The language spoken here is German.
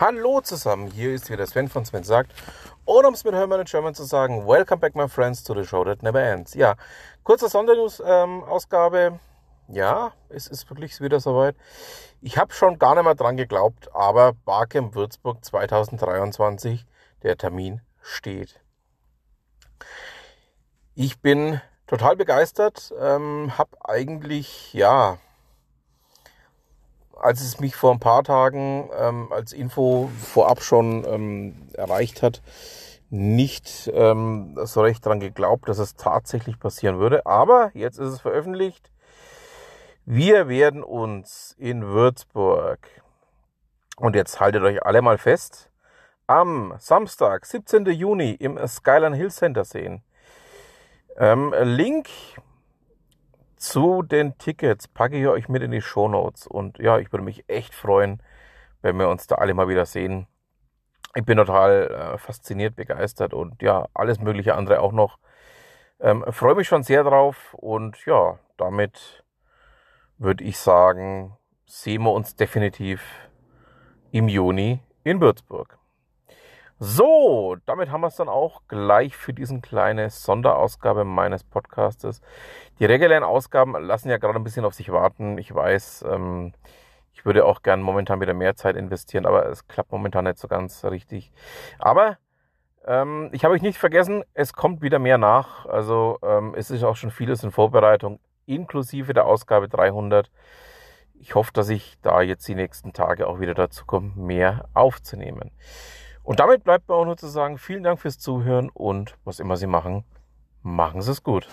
Hallo zusammen, hier ist wieder Sven von Sven sagt. Und um es mit Hermann in German zu sagen, Welcome back my friends to the show that never ends. Ja, kurze Sondernews-Ausgabe. Ähm, ja, es ist wirklich wieder soweit. Ich habe schon gar nicht mehr dran geglaubt, aber Barcamp Würzburg 2023, der Termin steht. Ich bin total begeistert, ähm, habe eigentlich, ja, als es mich vor ein paar Tagen ähm, als Info vorab schon ähm, erreicht hat, nicht ähm, so recht daran geglaubt, dass es tatsächlich passieren würde. Aber jetzt ist es veröffentlicht. Wir werden uns in Würzburg, und jetzt haltet euch alle mal fest, am Samstag, 17. Juni im Skyline Hill Center sehen. Ähm, Link zu den Tickets packe ich euch mit in die Show Notes. Und ja, ich würde mich echt freuen, wenn wir uns da alle mal wieder sehen. Ich bin total äh, fasziniert, begeistert und ja, alles mögliche andere auch noch. Ähm, freue mich schon sehr drauf und ja, damit würde ich sagen, sehen wir uns definitiv im Juni in Würzburg. So, damit haben wir es dann auch gleich für diesen kleine Sonderausgabe meines Podcastes. Die regulären Ausgaben lassen ja gerade ein bisschen auf sich warten. Ich weiß, ähm, ich würde auch gern momentan wieder mehr Zeit investieren, aber es klappt momentan nicht so ganz richtig. Aber ähm, ich habe euch nicht vergessen, es kommt wieder mehr nach. Also ähm, es ist auch schon vieles in Vorbereitung, inklusive der Ausgabe 300. Ich hoffe, dass ich da jetzt die nächsten Tage auch wieder dazu komme, mehr aufzunehmen. Und damit bleibt mir auch nur zu sagen, vielen Dank fürs Zuhören und was immer Sie machen, machen Sie es gut.